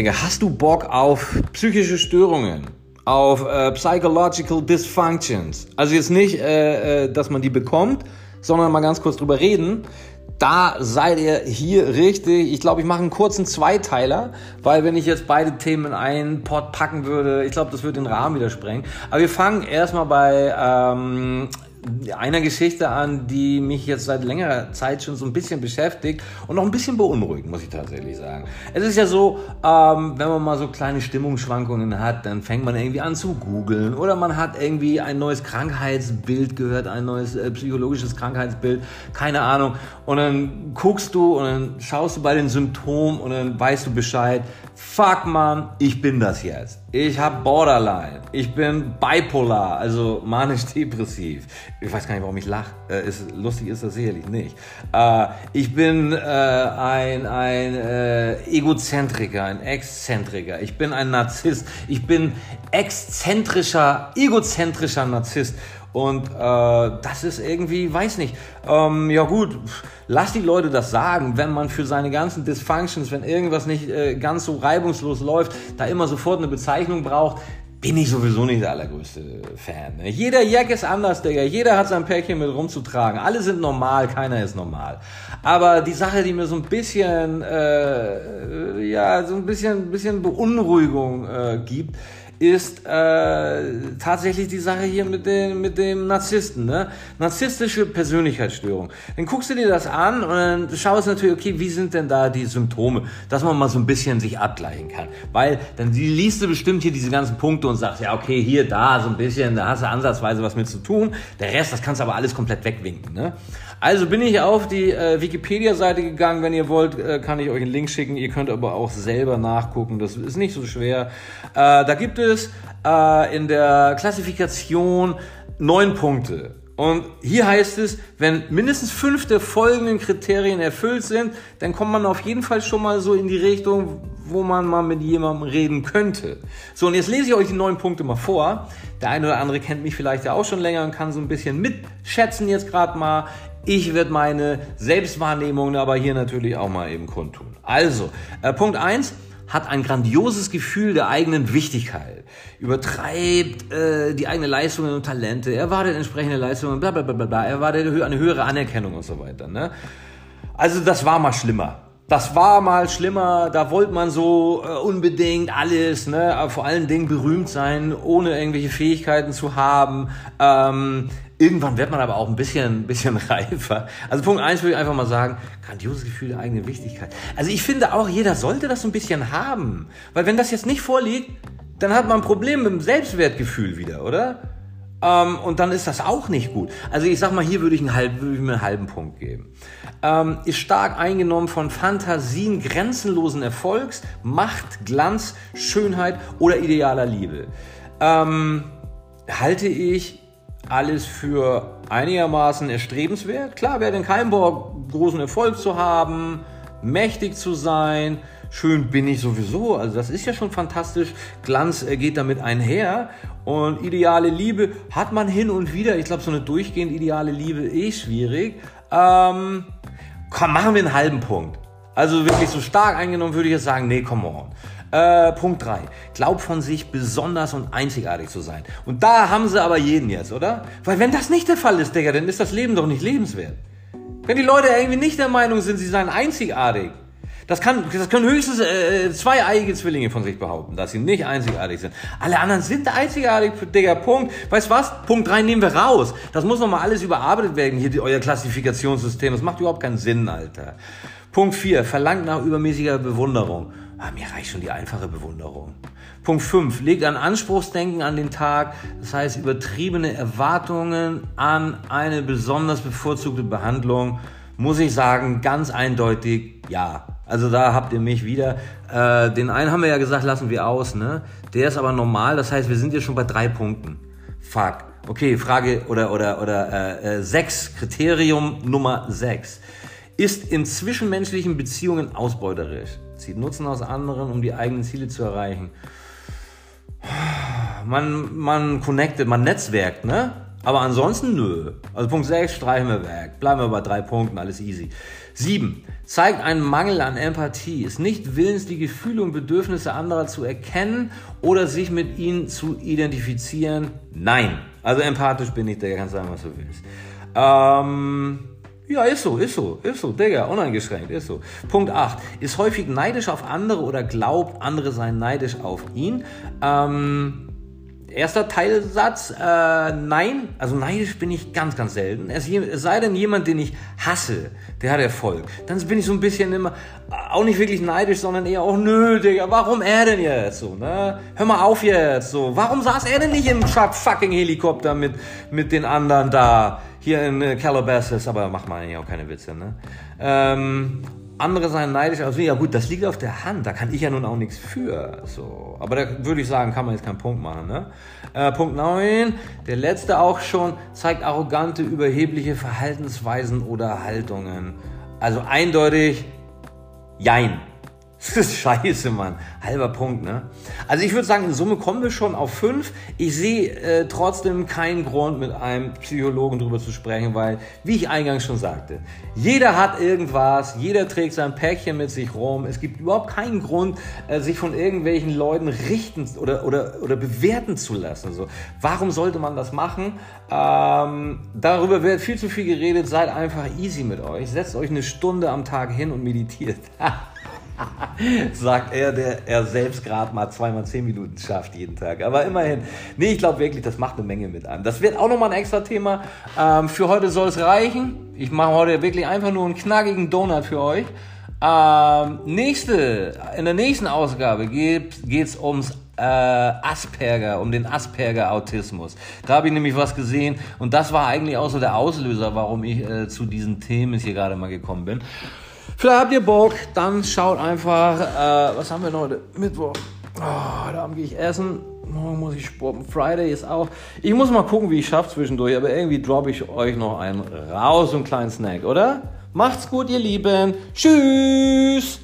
Digga, hast du Bock auf psychische Störungen? Auf äh, psychological dysfunctions? Also jetzt nicht, äh, äh, dass man die bekommt, sondern mal ganz kurz drüber reden. Da seid ihr hier richtig. Ich glaube, ich mache einen kurzen Zweiteiler, weil wenn ich jetzt beide Themen in einen Pot packen würde, ich glaube, das würde den Rahmen wieder sprengen. Aber wir fangen erstmal bei ähm, einer Geschichte an, die mich jetzt seit längerer Zeit schon so ein bisschen beschäftigt und noch ein bisschen beunruhigt, muss ich tatsächlich sagen. Es ist ja so, ähm, wenn man mal so kleine Stimmungsschwankungen hat, dann fängt man irgendwie an zu googeln oder man hat irgendwie ein neues Krankheitsbild gehört, ein neues äh, psychologisches Krankheitsbild, keine Ahnung. Und dann guckst du und dann schaust du bei den Symptomen und dann weißt du Bescheid. Fuck man, ich bin das jetzt. Ich habe Borderline. Ich bin bipolar, also manisch-depressiv. Ich weiß gar nicht, warum ich lache. Äh, ist, lustig ist das sicherlich nicht. Äh, ich bin äh, ein, ein äh, Egozentriker, ein Exzentriker. Ich bin ein Narzisst. Ich bin exzentrischer, egozentrischer Narzisst. Und äh, das ist irgendwie, weiß nicht, ähm, ja gut, lass die Leute das sagen, wenn man für seine ganzen Dysfunctions, wenn irgendwas nicht äh, ganz so reibungslos läuft, da immer sofort eine Bezeichnung braucht, bin ich sowieso nicht der allergrößte Fan. Ne? Jeder Jack ist anders, Digga. Jeder hat sein Päckchen mit rumzutragen. Alle sind normal, keiner ist normal. Aber die Sache, die mir so ein bisschen, äh, ja, so ein bisschen, bisschen Beunruhigung äh, gibt, ist äh, tatsächlich die Sache hier mit dem, mit dem Narzissten. Ne? Narzisstische Persönlichkeitsstörung. Dann guckst du dir das an und schaust natürlich, okay, wie sind denn da die Symptome, dass man mal so ein bisschen sich abgleichen kann. Weil dann liest du bestimmt hier diese ganzen Punkte und sagst, ja, okay, hier, da, so ein bisschen, da hast du ansatzweise was mit zu tun. Der Rest, das kannst du aber alles komplett wegwinken. Ne? Also bin ich auf die äh, Wikipedia-Seite gegangen. Wenn ihr wollt, äh, kann ich euch einen Link schicken. Ihr könnt aber auch selber nachgucken. Das ist nicht so schwer. Äh, da gibt es äh, in der Klassifikation neun Punkte. Und hier heißt es, wenn mindestens fünf der folgenden Kriterien erfüllt sind, dann kommt man auf jeden Fall schon mal so in die Richtung, wo man mal mit jemandem reden könnte. So, und jetzt lese ich euch die neun Punkte mal vor. Der eine oder andere kennt mich vielleicht ja auch schon länger und kann so ein bisschen mitschätzen jetzt gerade mal. Ich werde meine Selbstwahrnehmung aber hier natürlich auch mal eben kundtun. Also, äh, Punkt eins hat ein grandioses Gefühl der eigenen Wichtigkeit, übertreibt äh, die eigenen Leistungen und Talente, erwartet entsprechende Leistungen, bla bla bla bla, erwartet eine höhere Anerkennung und so weiter. Ne? Also das war mal schlimmer. Das war mal schlimmer, da wollte man so äh, unbedingt alles, ne, vor allen Dingen berühmt sein, ohne irgendwelche Fähigkeiten zu haben. Ähm, Irgendwann wird man aber auch ein bisschen, bisschen reifer. Also Punkt eins würde ich einfach mal sagen, grandioses Gefühl der eigenen Wichtigkeit. Also ich finde auch, jeder sollte das ein bisschen haben. Weil wenn das jetzt nicht vorliegt, dann hat man ein Problem mit dem Selbstwertgefühl wieder, oder? Ähm, und dann ist das auch nicht gut. Also ich sag mal, hier würde ich, einen halb, würde ich mir einen halben Punkt geben. Ähm, ist stark eingenommen von Fantasien grenzenlosen Erfolgs, Macht, Glanz, Schönheit oder idealer Liebe. Ähm, halte ich alles für einigermaßen erstrebenswert. Klar wäre in keinem Bock, großen Erfolg zu haben, mächtig zu sein. Schön bin ich sowieso, also das ist ja schon fantastisch. Glanz äh, geht damit einher. Und ideale Liebe hat man hin und wieder. Ich glaube, so eine durchgehend ideale Liebe ist schwierig. Ähm, komm, machen wir einen halben Punkt. Also wirklich so stark eingenommen würde ich jetzt sagen, nee, come on. Äh, Punkt 3. Glaub von sich besonders und einzigartig zu sein. Und da haben sie aber jeden jetzt, oder? Weil wenn das nicht der Fall ist, Digga, dann ist das Leben doch nicht lebenswert. Wenn die Leute irgendwie nicht der Meinung sind, sie seien einzigartig, das, kann, das können höchstens äh, zwei-eiige Zwillinge von sich behaupten, dass sie nicht einzigartig sind. Alle anderen sind einzigartig, Digga, Punkt. Weißt was? Punkt 3 nehmen wir raus. Das muss nochmal alles überarbeitet werden, hier die, euer Klassifikationssystem. Das macht überhaupt keinen Sinn, Alter. Punkt 4. Verlangt nach übermäßiger Bewunderung. Ah, mir reicht schon die einfache Bewunderung. Punkt 5. Legt ein Anspruchsdenken an den Tag, das heißt übertriebene Erwartungen an eine besonders bevorzugte Behandlung. Muss ich sagen, ganz eindeutig ja. Also da habt ihr mich wieder. Äh, den einen haben wir ja gesagt, lassen wir aus, ne? Der ist aber normal, das heißt, wir sind jetzt schon bei drei Punkten. Fuck. Okay, Frage oder oder oder äh, äh, sechs, Kriterium Nummer sechs. Ist in zwischenmenschlichen Beziehungen ausbeuterisch zieht Nutzen aus anderen, um die eigenen Ziele zu erreichen. Man, man connectet, man netzwerkt, ne? Aber ansonsten nö. Also Punkt 6 streichen wir weg. Bleiben wir bei drei Punkten, alles easy. 7. Zeigt einen Mangel an Empathie, ist nicht willens, die Gefühle und Bedürfnisse anderer zu erkennen oder sich mit ihnen zu identifizieren. Nein. Also empathisch bin ich, der kannst sagen, was du willst. Ähm, ja, ist so, ist so, ist so, Digga, uneingeschränkt, ist so. Punkt 8. Ist häufig neidisch auf andere oder glaubt, andere seien neidisch auf ihn. Ähm, Erster Teilsatz, äh, nein, also neidisch bin ich ganz, ganz selten. Es, sei denn jemand, den ich hasse, der hat Erfolg. Dann bin ich so ein bisschen immer, auch nicht wirklich neidisch, sondern eher auch, nö, Digga, warum er denn jetzt so, ne? Hör mal auf jetzt, so. Warum saß er denn nicht im fucking Helikopter mit, mit den anderen da, hier in äh, Calabasas, aber macht man eigentlich auch keine Witze, ne? Ähm, andere seien neidisch mich. Ja gut, das liegt auf der Hand. Da kann ich ja nun auch nichts für. So. Aber da würde ich sagen, kann man jetzt keinen Punkt machen. Ne? Äh, Punkt 9. Der letzte auch schon zeigt arrogante, überhebliche Verhaltensweisen oder Haltungen. Also eindeutig Jein. Das ist scheiße, Mann. Halber Punkt, ne? Also ich würde sagen, in Summe kommen wir schon auf fünf. Ich sehe äh, trotzdem keinen Grund, mit einem Psychologen drüber zu sprechen, weil, wie ich eingangs schon sagte, jeder hat irgendwas, jeder trägt sein Päckchen mit sich rum. Es gibt überhaupt keinen Grund, äh, sich von irgendwelchen Leuten richten oder, oder, oder bewerten zu lassen. So, warum sollte man das machen? Ähm, darüber wird viel zu viel geredet. Seid einfach easy mit euch. Setzt euch eine Stunde am Tag hin und meditiert. Sagt er, der er selbst gerade mal zweimal zehn Minuten schafft jeden Tag. Aber immerhin. Nee, ich glaube wirklich, das macht eine Menge mit an. Das wird auch nochmal ein extra Thema. Ähm, für heute soll es reichen. Ich mache heute wirklich einfach nur einen knackigen Donut für euch. Ähm, nächste, in der nächsten Ausgabe geht es ums äh, Asperger, um den Asperger-Autismus. Da habe ich nämlich was gesehen und das war eigentlich auch so der Auslöser, warum ich äh, zu diesen Themen hier gerade mal gekommen bin. Vielleicht habt ihr Bock, dann schaut einfach, äh, was haben wir heute? Mittwoch. Oh, da gehe ich essen. Morgen muss ich sporten. Friday ist auch. Ich muss mal gucken, wie ich schaffe zwischendurch, aber irgendwie droppe ich euch noch einen raus, so einen kleinen Snack, oder? Macht's gut, ihr Lieben. Tschüss!